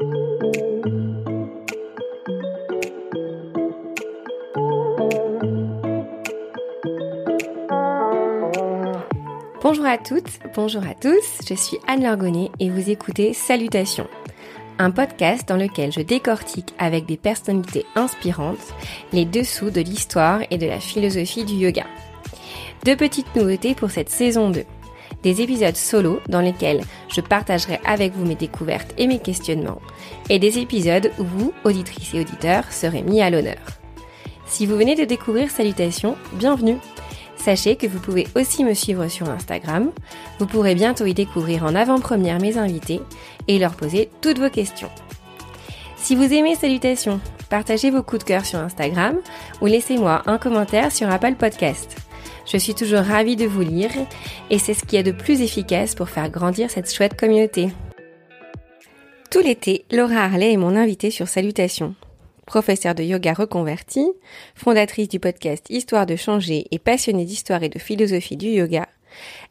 Bonjour à toutes, bonjour à tous, je suis Anne Lorgonnet et vous écoutez Salutations, un podcast dans lequel je décortique avec des personnalités inspirantes les dessous de l'histoire et de la philosophie du yoga. Deux petites nouveautés pour cette saison 2. Des épisodes solo dans lesquels je partagerai avec vous mes découvertes et mes questionnements, et des épisodes où vous, auditrices et auditeurs, serez mis à l'honneur. Si vous venez de découvrir Salutations, bienvenue Sachez que vous pouvez aussi me suivre sur Instagram. Vous pourrez bientôt y découvrir en avant-première mes invités et leur poser toutes vos questions. Si vous aimez Salutations, partagez vos coups de cœur sur Instagram ou laissez-moi un commentaire sur Apple Podcast. Je suis toujours ravie de vous lire et c'est ce qui est de plus efficace pour faire grandir cette chouette communauté. Tout l'été, Laura Harley est mon invitée sur Salutations professeure de yoga reconvertie, fondatrice du podcast Histoire de changer et passionnée d'histoire et de philosophie du yoga,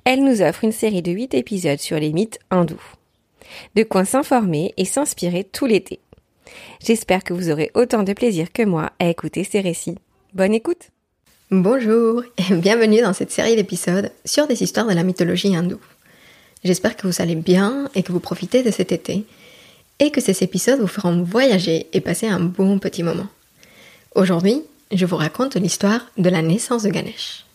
elle nous offre une série de 8 épisodes sur les mythes hindous. De quoi s'informer et s'inspirer tout l'été. J'espère que vous aurez autant de plaisir que moi à écouter ces récits. Bonne écoute Bonjour et bienvenue dans cette série d'épisodes sur des histoires de la mythologie hindoue. J'espère que vous allez bien et que vous profitez de cet été et que ces épisodes vous feront voyager et passer un bon petit moment. Aujourd'hui, je vous raconte l'histoire de la naissance de Ganesh.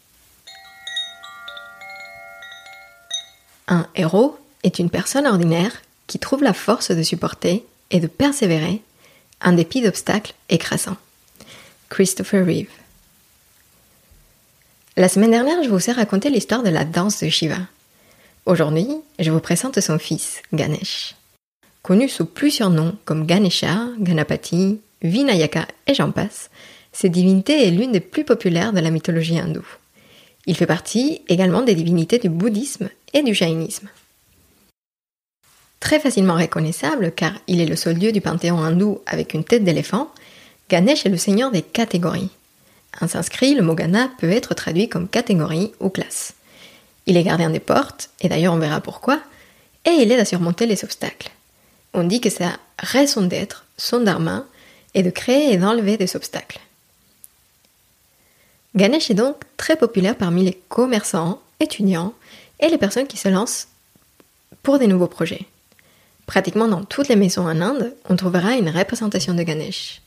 Un héros est une personne ordinaire qui trouve la force de supporter et de persévérer en dépit d'obstacles écrasants. Christopher Reeve. La semaine dernière, je vous ai raconté l'histoire de la danse de Shiva. Aujourd'hui, je vous présente son fils, Ganesh. Connu sous plusieurs noms comme Ganesha, Ganapati, Vinayaka et j'en passe, cette divinité est l'une des plus populaires de la mythologie hindoue. Il fait partie également des divinités du bouddhisme et du jainisme. Très facilement reconnaissable car il est le seul dieu du panthéon hindou avec une tête d'éléphant, Ganesh est le seigneur des catégories. En sanskrit, le mot Gana peut être traduit comme catégorie ou classe. Il est gardien des portes, et d'ailleurs on verra pourquoi, et il aide à surmonter les obstacles on dit que sa raison d'être, son dharma, est de créer et d'enlever des obstacles. Ganesh est donc très populaire parmi les commerçants, étudiants et les personnes qui se lancent pour des nouveaux projets. Pratiquement dans toutes les maisons en Inde, on trouvera une représentation de Ganesh.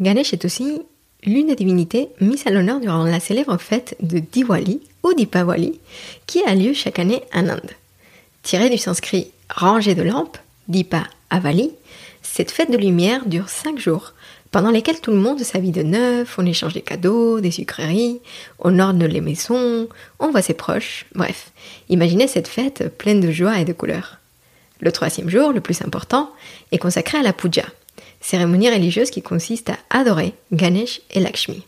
Ganesh est aussi l'une des divinités mises à l'honneur durant la célèbre fête de Diwali ou Dipavali qui a lieu chaque année en Inde. Tiré du sanskrit rangée de lampes, Dipa Avali, cette fête de lumière dure cinq jours, pendant lesquels tout le monde s'habille de neuf, on échange des cadeaux, des sucreries, on orne les maisons, on voit ses proches, bref, imaginez cette fête pleine de joie et de couleurs. Le troisième jour, le plus important, est consacré à la puja, cérémonie religieuse qui consiste à adorer Ganesh et Lakshmi.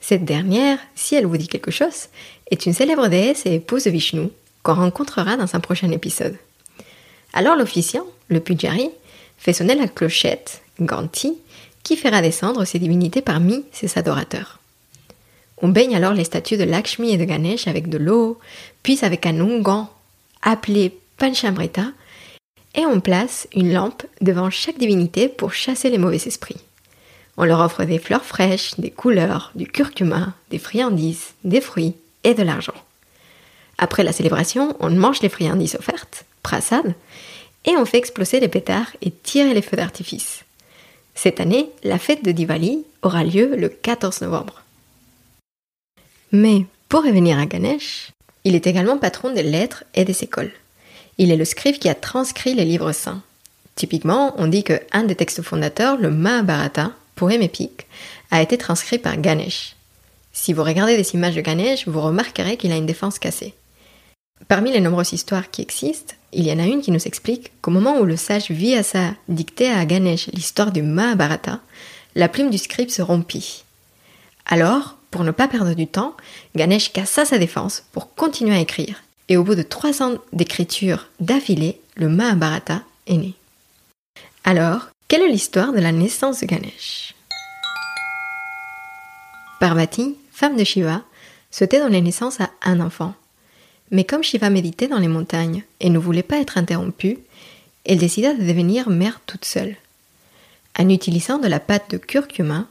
Cette dernière, si elle vous dit quelque chose, est une célèbre déesse et épouse de Vishnu qu'on rencontrera dans un prochain épisode. Alors l'officiant, le pujari, fait sonner la clochette, Ganti, qui fera descendre ces divinités parmi ses adorateurs. On baigne alors les statues de Lakshmi et de Ganesh avec de l'eau, puis avec un onguent appelé Panchamrita, et on place une lampe devant chaque divinité pour chasser les mauvais esprits. On leur offre des fleurs fraîches, des couleurs, du curcuma, des friandises, des fruits et de l'argent. Après la célébration, on mange les friandises offertes, prasad, et on fait exploser les pétards et tirer les feux d'artifice. Cette année, la fête de Diwali aura lieu le 14 novembre. Mais pour revenir à Ganesh, il est également patron des lettres et des écoles. Il est le scribe qui a transcrit les livres saints. Typiquement, on dit que un des textes fondateurs, le Mahabharata, poème épique, a été transcrit par Ganesh. Si vous regardez des images de Ganesh, vous remarquerez qu'il a une défense cassée. Parmi les nombreuses histoires qui existent, il y en a une qui nous explique qu'au moment où le sage Vyasa dictait à Ganesh l'histoire du Mahabharata, la plume du scribe se rompit. Alors, pour ne pas perdre du temps, Ganesh cassa sa défense pour continuer à écrire. Et au bout de trois ans d'écriture d'affilée, le Mahabharata est né. Alors, quelle est l'histoire de la naissance de Ganesh? Parvati, femme de Shiva, souhaitait donner naissance à un enfant. Mais comme Shiva méditait dans les montagnes et ne voulait pas être interrompu, elle décida de devenir mère toute seule. En utilisant de la pâte de curcuma,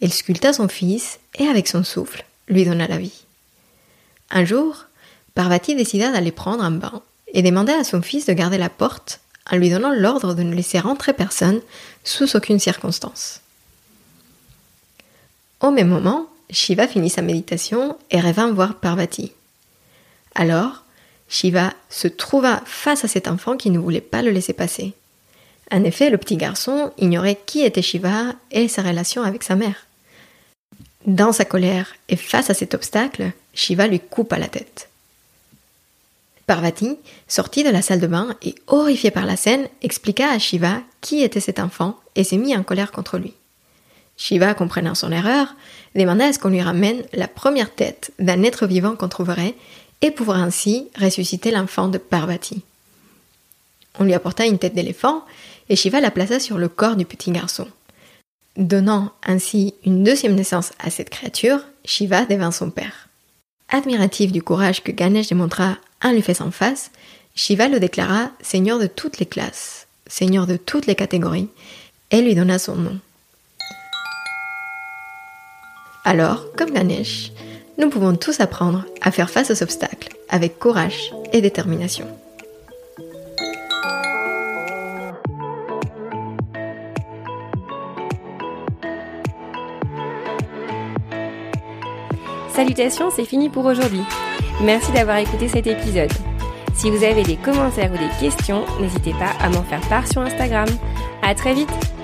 elle sculpta son fils et avec son souffle lui donna la vie. Un jour, Parvati décida d'aller prendre un bain et demanda à son fils de garder la porte en lui donnant l'ordre de ne laisser rentrer personne sous aucune circonstance. Au même moment, Shiva finit sa méditation et revint voir Parvati. Alors, Shiva se trouva face à cet enfant qui ne voulait pas le laisser passer. En effet, le petit garçon ignorait qui était Shiva et sa relation avec sa mère. Dans sa colère et face à cet obstacle, Shiva lui coupa la tête. Parvati sortit de la salle de bain et, horrifiée par la scène, expliqua à Shiva qui était cet enfant et s'est mis en colère contre lui. Shiva, comprenant son erreur, demanda à ce qu'on lui ramène la première tête d'un être vivant qu'on trouverait et pouvoir ainsi ressusciter l'enfant de Parvati. On lui apporta une tête d'éléphant et Shiva la plaça sur le corps du petit garçon. Donnant ainsi une deuxième naissance à cette créature, Shiva devint son père. Admiratif du courage que Ganesh démontra en lui faisant face, Shiva le déclara seigneur de toutes les classes, seigneur de toutes les catégories, et lui donna son nom. Alors, comme Ganesh, nous pouvons tous apprendre à faire face aux obstacles avec courage et détermination. Salutations, c'est fini pour aujourd'hui. Merci d'avoir écouté cet épisode. Si vous avez des commentaires ou des questions, n'hésitez pas à m'en faire part sur Instagram. À très vite!